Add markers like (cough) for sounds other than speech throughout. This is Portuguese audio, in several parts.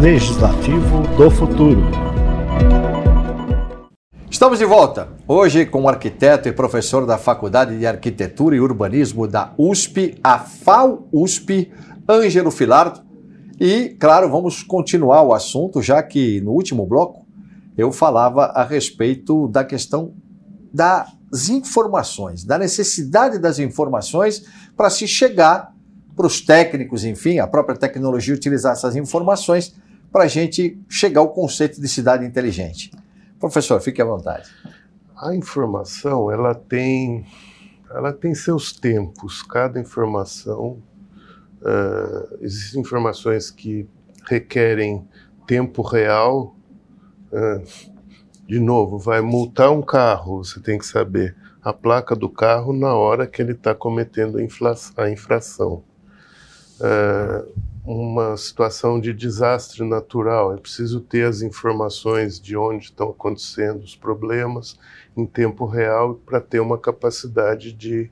Legislativo do Futuro. Estamos de volta, hoje com o arquiteto e professor da Faculdade de Arquitetura e Urbanismo da USP, a FAU-USP, Ângelo Filardo. E, claro, vamos continuar o assunto, já que no último bloco eu falava a respeito da questão das informações, da necessidade das informações para se chegar para os técnicos, enfim, a própria tecnologia utilizar essas informações para a gente chegar ao conceito de cidade inteligente. Professor, fique à vontade. A informação, ela tem, ela tem seus tempos. Cada informação, uh, existem informações que requerem tempo real. Uh, de novo, vai multar um carro, você tem que saber a placa do carro na hora que ele está cometendo a, infração. Uh, uma situação de desastre natural. É preciso ter as informações de onde estão acontecendo os problemas em tempo real para ter uma capacidade de,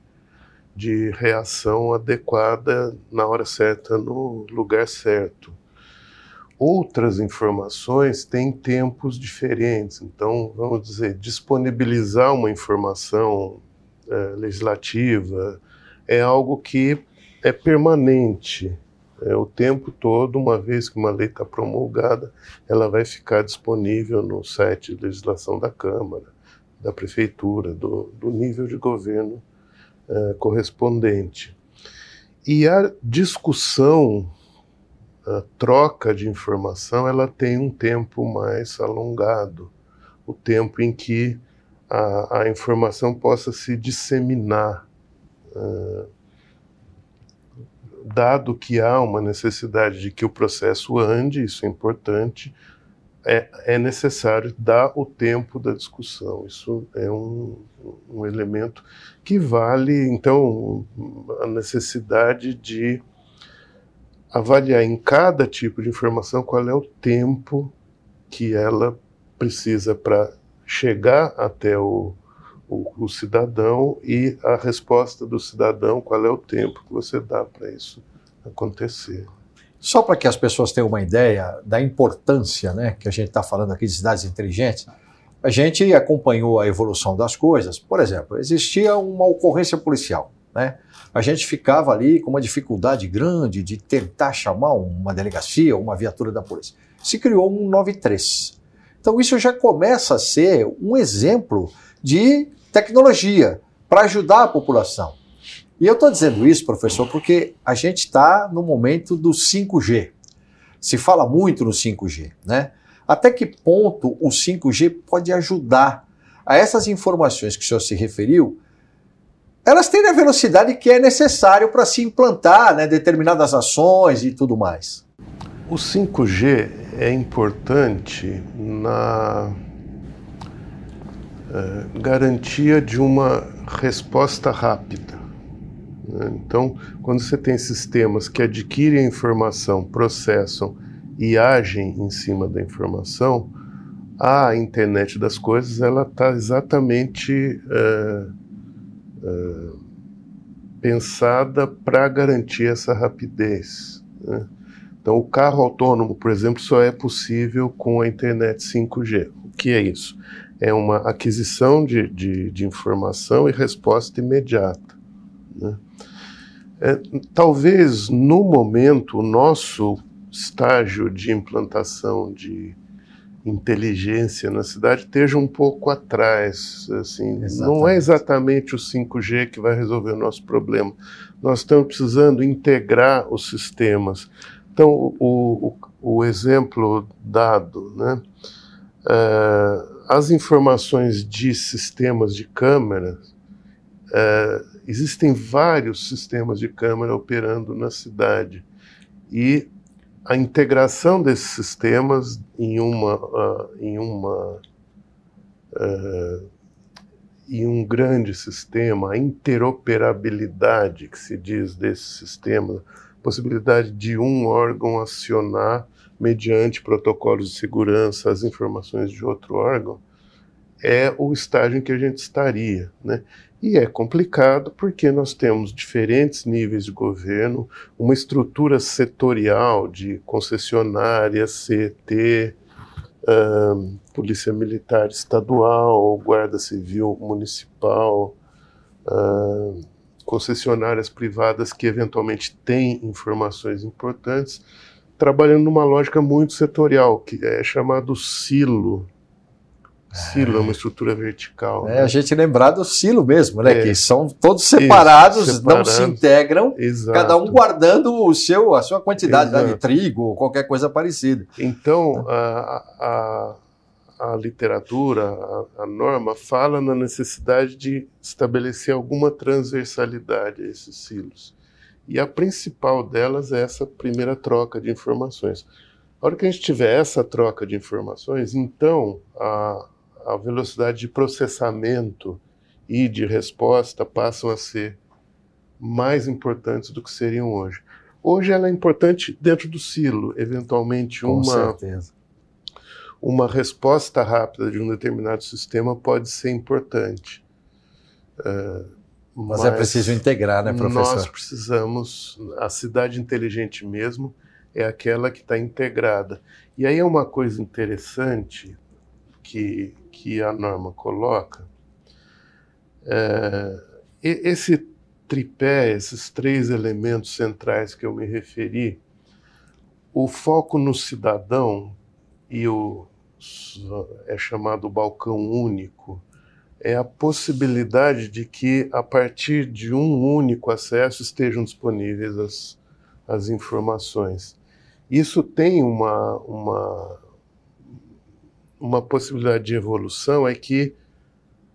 de reação adequada na hora certa, no lugar certo. Outras informações têm tempos diferentes, então, vamos dizer, disponibilizar uma informação é, legislativa é algo que é permanente é, o tempo todo, uma vez que uma lei está promulgada, ela vai ficar disponível no site de legislação da Câmara, da Prefeitura, do, do nível de governo é, correspondente. E a discussão, a troca de informação, ela tem um tempo mais alongado, o tempo em que a, a informação possa se disseminar. Uh, dado que há uma necessidade de que o processo ande, isso é importante, é, é necessário dar o tempo da discussão. Isso é um, um elemento que vale, então, a necessidade de avaliar em cada tipo de informação qual é o tempo que ela precisa para chegar até o, o, o, cidadão e a resposta do cidadão, qual é o tempo que você dá para isso acontecer. Só para que as pessoas tenham uma ideia da importância né, que a gente está falando aqui de cidades inteligentes, a gente acompanhou a evolução das coisas. Por exemplo, existia uma ocorrência policial. Né? A gente ficava ali com uma dificuldade grande de tentar chamar uma delegacia, uma viatura da polícia. Se criou um 93. Então isso já começa a ser um exemplo de tecnologia para ajudar a população. E eu estou dizendo isso, professor, porque a gente está no momento do 5G. Se fala muito no 5G, né? Até que ponto o 5G pode ajudar a essas informações que o senhor se referiu? Elas têm a velocidade que é necessário para se implantar né, determinadas ações e tudo mais. O 5G é importante na garantia de uma resposta rápida. Né? Então, quando você tem sistemas que adquirem a informação, processam e agem em cima da informação, a internet das coisas ela está exatamente é, é, pensada para garantir essa rapidez. Né? Então, o carro autônomo, por exemplo, só é possível com a internet 5G. Que é isso? é uma aquisição de, de, de informação e resposta imediata. Né? É, talvez no momento o nosso estágio de implantação de inteligência na cidade esteja um pouco atrás. Assim, não é exatamente o 5G que vai resolver o nosso problema. Nós estamos precisando integrar os sistemas. Então, o, o, o exemplo dado, né? Uh, as informações de sistemas de câmera, é, existem vários sistemas de câmera operando na cidade. E a integração desses sistemas em uma, uh, em uma em um grande sistema, a interoperabilidade que se diz desse sistema, possibilidade de um órgão acionar mediante protocolos de segurança, as informações de outro órgão, é o estágio em que a gente estaria. Né? E é complicado porque nós temos diferentes níveis de governo, uma estrutura setorial de concessionárias, CET, uh, Polícia Militar Estadual, Guarda Civil Municipal, uh, concessionárias privadas que eventualmente têm informações importantes, trabalhando numa lógica muito setorial, que é chamado silo Silo é uma estrutura vertical. É, né? a gente lembrar do silo mesmo, né? É. Que são todos separados, Isso, não se integram, Exato. cada um guardando o seu, a sua quantidade de trigo ou qualquer coisa parecida. Então, a, a, a literatura, a, a, norma, fala na necessidade de estabelecer alguma transversalidade a esses silos. E a principal delas é essa primeira troca de informações. A hora que a gente tiver essa troca de informações, então a, a velocidade de processamento e de resposta passam a ser mais importantes do que seriam hoje. Hoje ela é importante dentro do silo, eventualmente Com uma certeza. Uma resposta rápida de um determinado sistema pode ser importante. Uh, mas, mas, é preciso integrar, né, professor? Nós precisamos, a cidade inteligente mesmo é aquela que está integrada. E aí é uma coisa interessante que, que a norma coloca, é, esse tripé, esses três elementos centrais que eu me referi, o foco no cidadão e o é chamado balcão único, é a possibilidade de que a partir de um único acesso estejam disponíveis as, as informações. Isso tem uma, uma uma possibilidade de evolução é que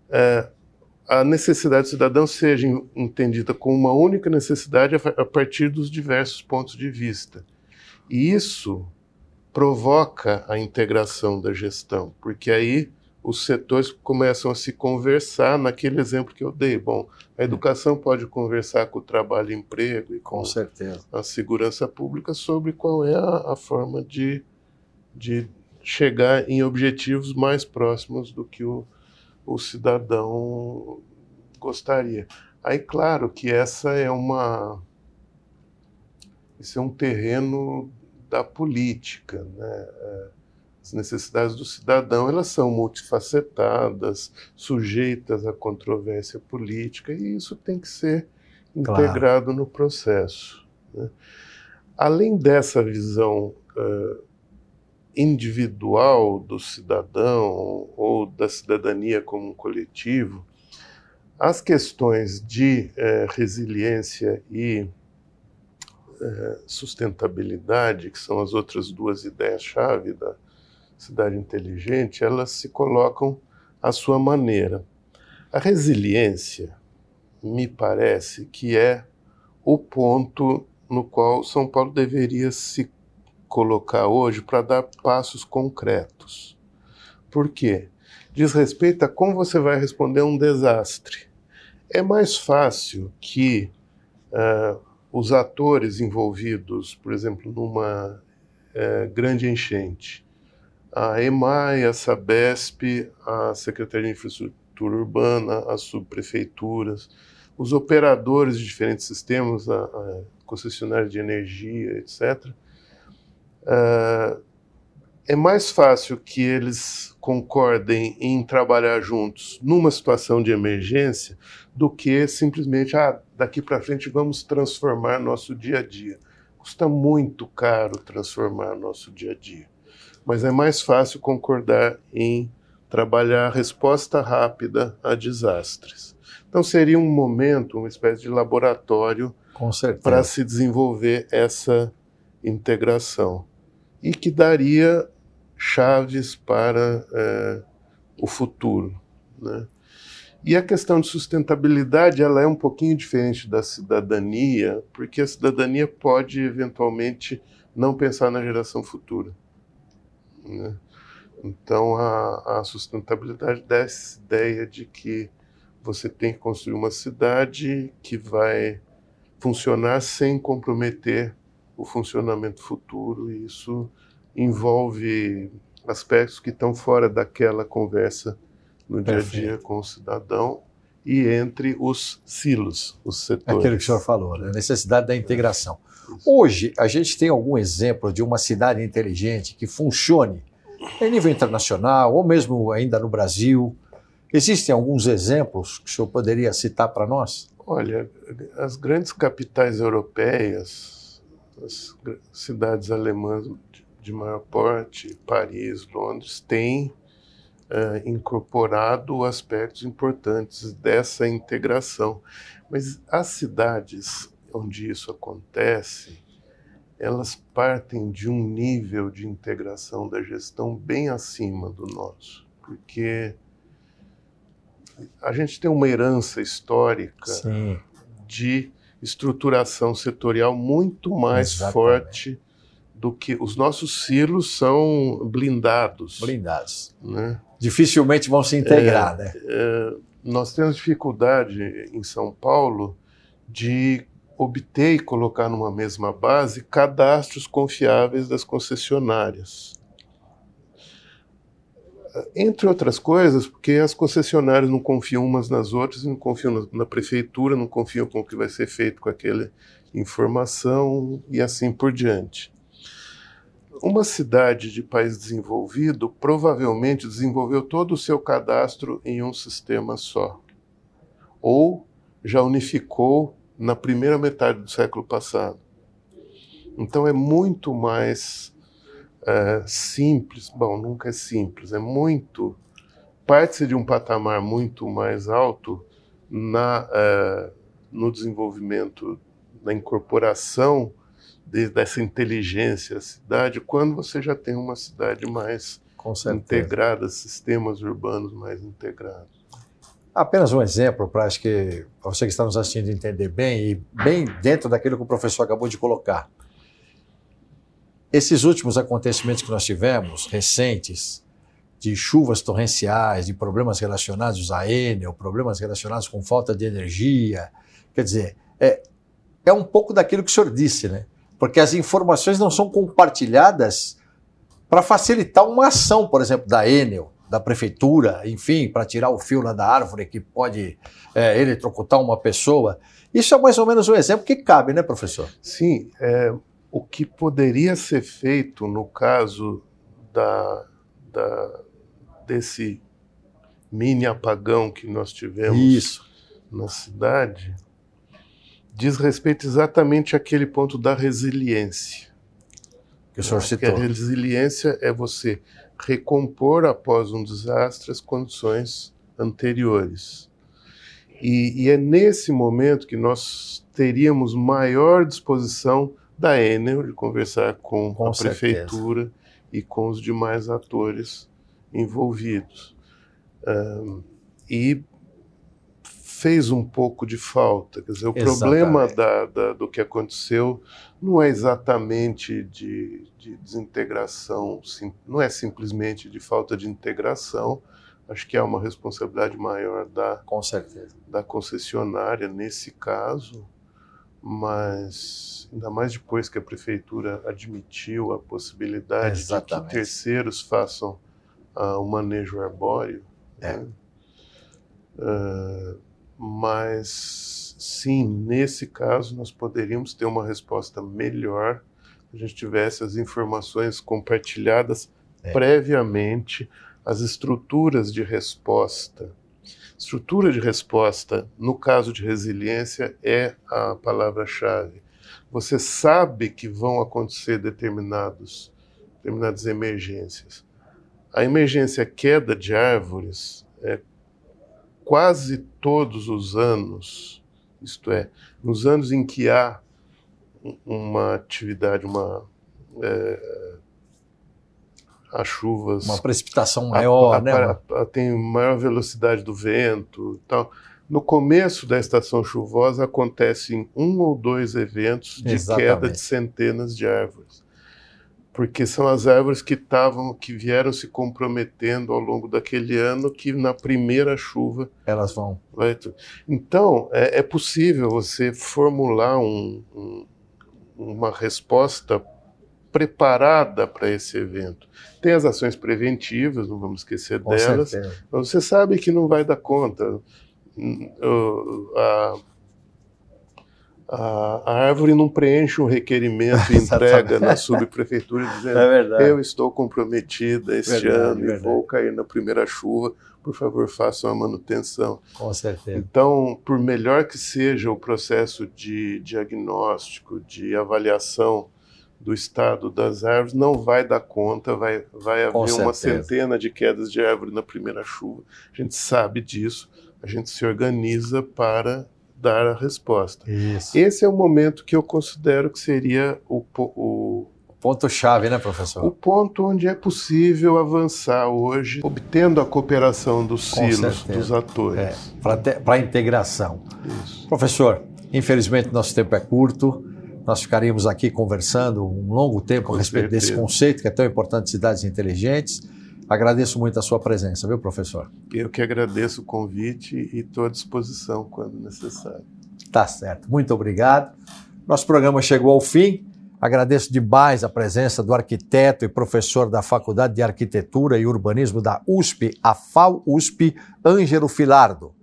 é, a necessidade do cidadão seja entendida como uma única necessidade a partir dos diversos pontos de vista. E isso provoca a integração da gestão, porque aí os setores começam a se conversar naquele exemplo que eu dei. Bom, a educação pode conversar com o trabalho e emprego e com, com a segurança pública sobre qual é a, a forma de, de chegar em objetivos mais próximos do que o, o cidadão gostaria. Aí, claro que essa é uma. Isso é um terreno da política, né? É, as necessidades do cidadão elas são multifacetadas, sujeitas à controvérsia política e isso tem que ser integrado claro. no processo. Né? Além dessa visão uh, individual do cidadão ou da cidadania como um coletivo, as questões de eh, resiliência e eh, sustentabilidade, que são as outras duas ideias-chave da cidade inteligente, elas se colocam à sua maneira. A resiliência, me parece que é o ponto no qual São Paulo deveria se colocar hoje para dar passos concretos. Por quê? Diz respeito a como você vai responder a um desastre. É mais fácil que uh, os atores envolvidos, por exemplo, numa uh, grande enchente, a EMAI, a SABESP, a Secretaria de Infraestrutura Urbana, as subprefeituras, os operadores de diferentes sistemas, a, a concessionária de energia, etc., Uh, é mais fácil que eles concordem em trabalhar juntos numa situação de emergência do que simplesmente, ah, daqui para frente vamos transformar nosso dia a dia. Custa muito caro transformar nosso dia a dia. Mas é mais fácil concordar em trabalhar resposta rápida a desastres. Então seria um momento, uma espécie de laboratório para se desenvolver essa integração e que daria chaves para é, o futuro. Né? E a questão de sustentabilidade ela é um pouquinho diferente da cidadania, porque a cidadania pode eventualmente não pensar na geração futura. Né? Então a, a sustentabilidade dá essa ideia de que você tem que construir uma cidade que vai funcionar sem comprometer o funcionamento futuro, e isso envolve aspectos que estão fora daquela conversa no dia a dia com o cidadão e entre os silos, os setores. Aquilo que o senhor falou, né? a necessidade da integração. Hoje, a gente tem algum exemplo de uma cidade inteligente que funcione em nível internacional ou mesmo ainda no Brasil? Existem alguns exemplos que o senhor poderia citar para nós? Olha, as grandes capitais europeias, as cidades alemãs de maior porte, Paris, Londres, têm uh, incorporado aspectos importantes dessa integração. Mas as cidades onde isso acontece, elas partem de um nível de integração da gestão bem acima do nosso, porque a gente tem uma herança histórica Sim. de estruturação setorial muito mais Exatamente. forte do que os nossos silos são blindados. Blindados. Né? Dificilmente vão se integrar, é, né? É, nós temos dificuldade em São Paulo de obter e colocar numa mesma base cadastros confiáveis das concessionárias. Entre outras coisas, porque as concessionárias não confiam umas nas outras, não confiam na prefeitura, não confiam com o que vai ser feito com aquela informação e assim por diante. Uma cidade de país desenvolvido provavelmente desenvolveu todo o seu cadastro em um sistema só. Ou já unificou na primeira metade do século passado. Então é muito mais é, simples. Bom, nunca é simples, é muito. Parte-se de um patamar muito mais alto na, é, no desenvolvimento, na incorporação dessa inteligência à cidade, quando você já tem uma cidade mais integrada, sistemas urbanos mais integrados. Apenas um exemplo para acho que você que está nos assistindo entender bem e bem dentro daquilo que o professor acabou de colocar. Esses últimos acontecimentos que nós tivemos, recentes, de chuvas torrenciais, de problemas relacionados à Enel, problemas relacionados com falta de energia, quer dizer, é, é um pouco daquilo que o senhor disse, né? Porque as informações não são compartilhadas para facilitar uma ação, por exemplo, da Enel da prefeitura, enfim, para tirar o fio lá da árvore que pode é, eletrocutar uma pessoa. Isso é mais ou menos um exemplo que cabe, né, professor? Sim. É, o que poderia ser feito no caso da, da, desse mini apagão que nós tivemos Isso. na cidade diz respeito exatamente àquele ponto da resiliência. Que o senhor citou. Que a resiliência é você recompor após um desastre as condições anteriores. E, e, é nesse momento que nós teríamos maior disposição da Enel de conversar com, com a certeza. prefeitura e com os demais atores envolvidos. Um, e fez um pouco de falta. Quer dizer, o Exatamente. problema da, da, do que aconteceu não é exatamente de, de desintegração, sim, não é simplesmente de falta de integração. Acho que há uma responsabilidade maior da, Com certeza. da concessionária nesse caso, mas ainda mais depois que a prefeitura admitiu a possibilidade Exatamente. de que terceiros façam uh, o manejo arbóreo. É. Né? Uh, mas sim, nesse caso nós poderíamos ter uma resposta melhor se a gente tivesse as informações compartilhadas é. previamente, as estruturas de resposta. Estrutura de resposta, no caso de resiliência, é a palavra-chave. Você sabe que vão acontecer determinados, determinadas emergências. A emergência queda de árvores é quase todos os anos, isto é, nos anos em que há uma atividade, uma é, as chuvas, uma precipitação maior, a, a, né? A, tem maior velocidade do vento, tal. No começo da estação chuvosa acontecem um ou dois eventos de Exatamente. queda de centenas de árvores porque são as árvores que estavam, que vieram se comprometendo ao longo daquele ano, que na primeira chuva elas vão. Vai, então é, é possível você formular um, um, uma resposta preparada para esse evento. Tem as ações preventivas, não vamos esquecer Com delas. Certeza. Você sabe que não vai dar conta. a, a, a árvore não preenche um requerimento e (laughs) entrega na subprefeitura dizendo é eu estou comprometida este verdade, ano verdade. e vou cair na primeira chuva, por favor façam a manutenção. Com certeza. Então, por melhor que seja o processo de diagnóstico, de avaliação do estado das árvores, não vai dar conta, vai, vai haver uma centena de quedas de árvore na primeira chuva. A gente sabe disso, a gente se organiza para dar a resposta. Isso. Esse é o momento que eu considero que seria o, o ponto-chave, né, professor? O ponto onde é possível avançar hoje, obtendo a cooperação dos silos, dos atores. É, para a integração. Isso. Professor, infelizmente nosso tempo é curto. Nós ficaríamos aqui conversando um longo tempo Com a respeito certeza. desse conceito que é tão importante, cidades inteligentes. Agradeço muito a sua presença, viu, professor? Eu que agradeço o convite e estou à disposição quando necessário. Tá certo. Muito obrigado. Nosso programa chegou ao fim. Agradeço demais a presença do arquiteto e professor da Faculdade de Arquitetura e Urbanismo da USP, a FAU-USP, Ângelo Filardo.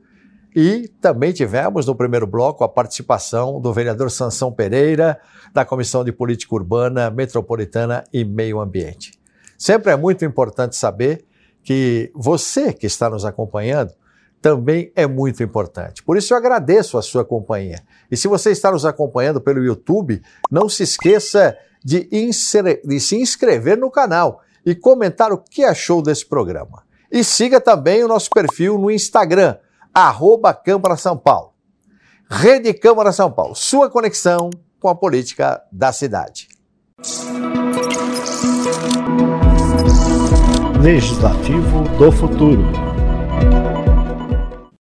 E também tivemos no primeiro bloco a participação do vereador Sansão Pereira, da Comissão de Política Urbana, Metropolitana e Meio Ambiente. Sempre é muito importante saber que você que está nos acompanhando também é muito importante. Por isso eu agradeço a sua companhia. E se você está nos acompanhando pelo YouTube, não se esqueça de, de se inscrever no canal e comentar o que achou desse programa. E siga também o nosso perfil no Instagram, arroba Câmara São Paulo. Rede Câmara São Paulo, sua conexão com a política da cidade. Legislativo do Futuro.